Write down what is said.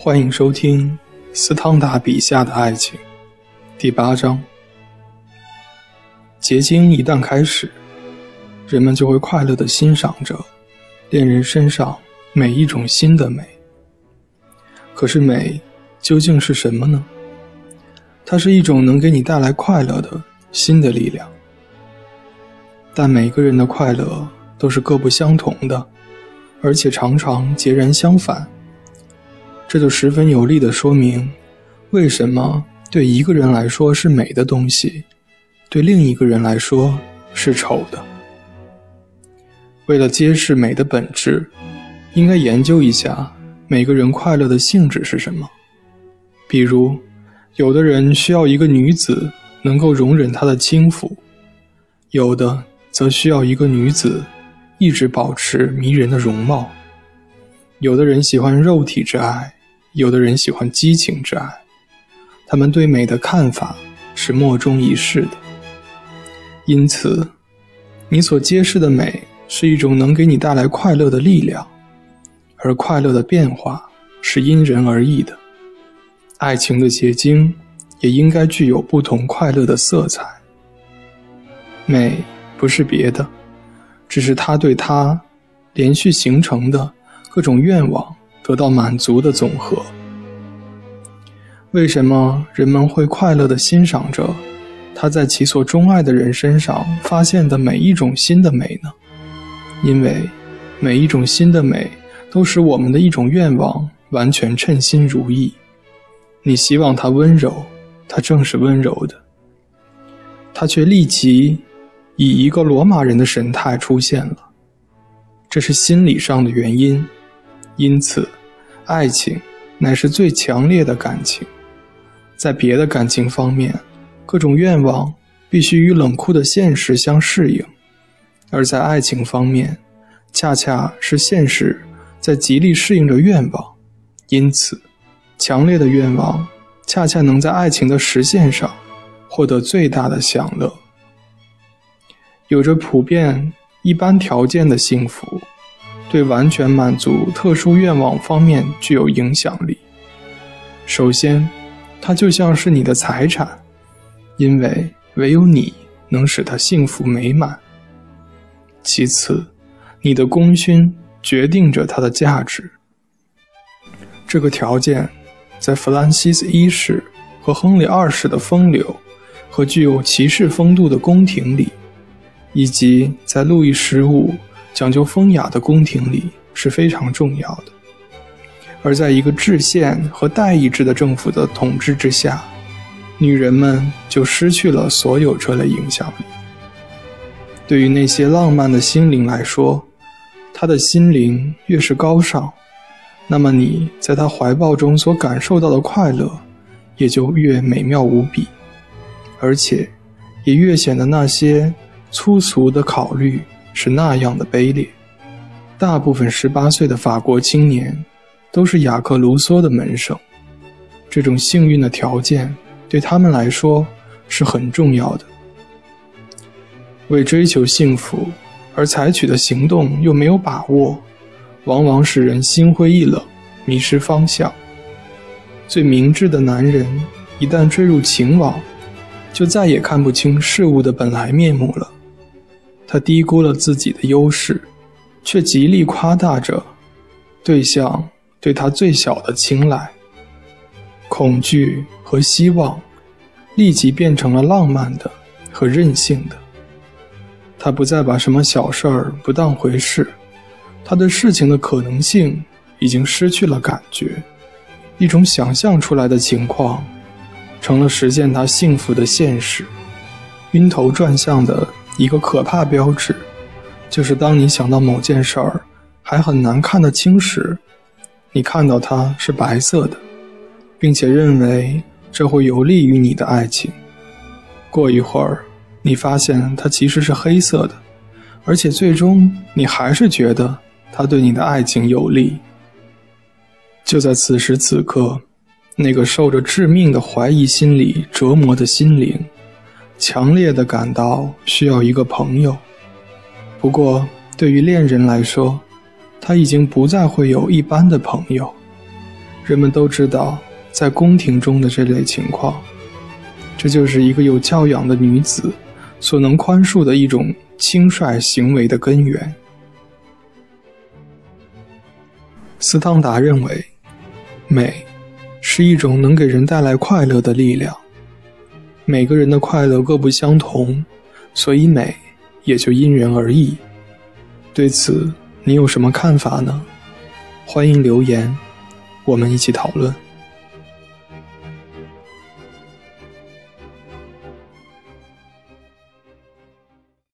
欢迎收听斯汤达笔下的爱情，第八章。结晶一旦开始，人们就会快乐地欣赏着恋人身上每一种新的美。可是美究竟是什么呢？它是一种能给你带来快乐的新的力量。但每个人的快乐都是各不相同的，而且常常截然相反。这就十分有力地说明，为什么对一个人来说是美的东西，对另一个人来说是丑的。为了揭示美的本质，应该研究一下每个人快乐的性质是什么。比如，有的人需要一个女子能够容忍他的轻浮，有的则需要一个女子一直保持迷人的容貌。有的人喜欢肉体之爱。有的人喜欢激情之爱，他们对美的看法是莫衷一是的。因此，你所揭示的美是一种能给你带来快乐的力量，而快乐的变化是因人而异的。爱情的结晶也应该具有不同快乐的色彩。美不是别的，只是他对他连续形成的各种愿望。得到满足的总和。为什么人们会快乐地欣赏着他在其所钟爱的人身上发现的每一种新的美呢？因为每一种新的美都使我们的一种愿望完全称心如意。你希望他温柔，他正是温柔的，他却立即以一个罗马人的神态出现了。这是心理上的原因，因此。爱情乃是最强烈的感情，在别的感情方面，各种愿望必须与冷酷的现实相适应；而在爱情方面，恰恰是现实在极力适应着愿望。因此，强烈的愿望恰恰能在爱情的实现上获得最大的享乐。有着普遍一般条件的幸福。对完全满足特殊愿望方面具有影响力。首先，它就像是你的财产，因为唯有你能使它幸福美满。其次，你的功勋决定着它的价值。这个条件，在弗兰西斯一世和亨利二世的风流和具有骑士风度的宫廷里，以及在路易十五。讲究风雅的宫廷里是非常重要的，而在一个制宪和代议制的政府的统治之下，女人们就失去了所有这类影响力。对于那些浪漫的心灵来说，她的心灵越是高尚，那么你在她怀抱中所感受到的快乐也就越美妙无比，而且也越显得那些粗俗的考虑。是那样的卑劣。大部分十八岁的法国青年都是雅克·卢梭的门生，这种幸运的条件对他们来说是很重要的。为追求幸福而采取的行动又没有把握，往往使人心灰意冷，迷失方向。最明智的男人一旦坠入情网，就再也看不清事物的本来面目了。他低估了自己的优势，却极力夸大着对象对他最小的青睐。恐惧和希望立即变成了浪漫的和任性的。他不再把什么小事儿不当回事，他对事情的可能性已经失去了感觉。一种想象出来的情况，成了实现他幸福的现实。晕头转向的。一个可怕标志，就是当你想到某件事儿还很难看得清时，你看到它是白色的，并且认为这会有利于你的爱情。过一会儿，你发现它其实是黑色的，而且最终你还是觉得它对你的爱情有利。就在此时此刻，那个受着致命的怀疑心理折磨的心灵。强烈的感到需要一个朋友，不过对于恋人来说，他已经不再会有一般的朋友。人们都知道，在宫廷中的这类情况，这就是一个有教养的女子所能宽恕的一种轻率行为的根源。斯汤达认为，美是一种能给人带来快乐的力量。每个人的快乐各不相同，所以美也就因人而异。对此，你有什么看法呢？欢迎留言，我们一起讨论。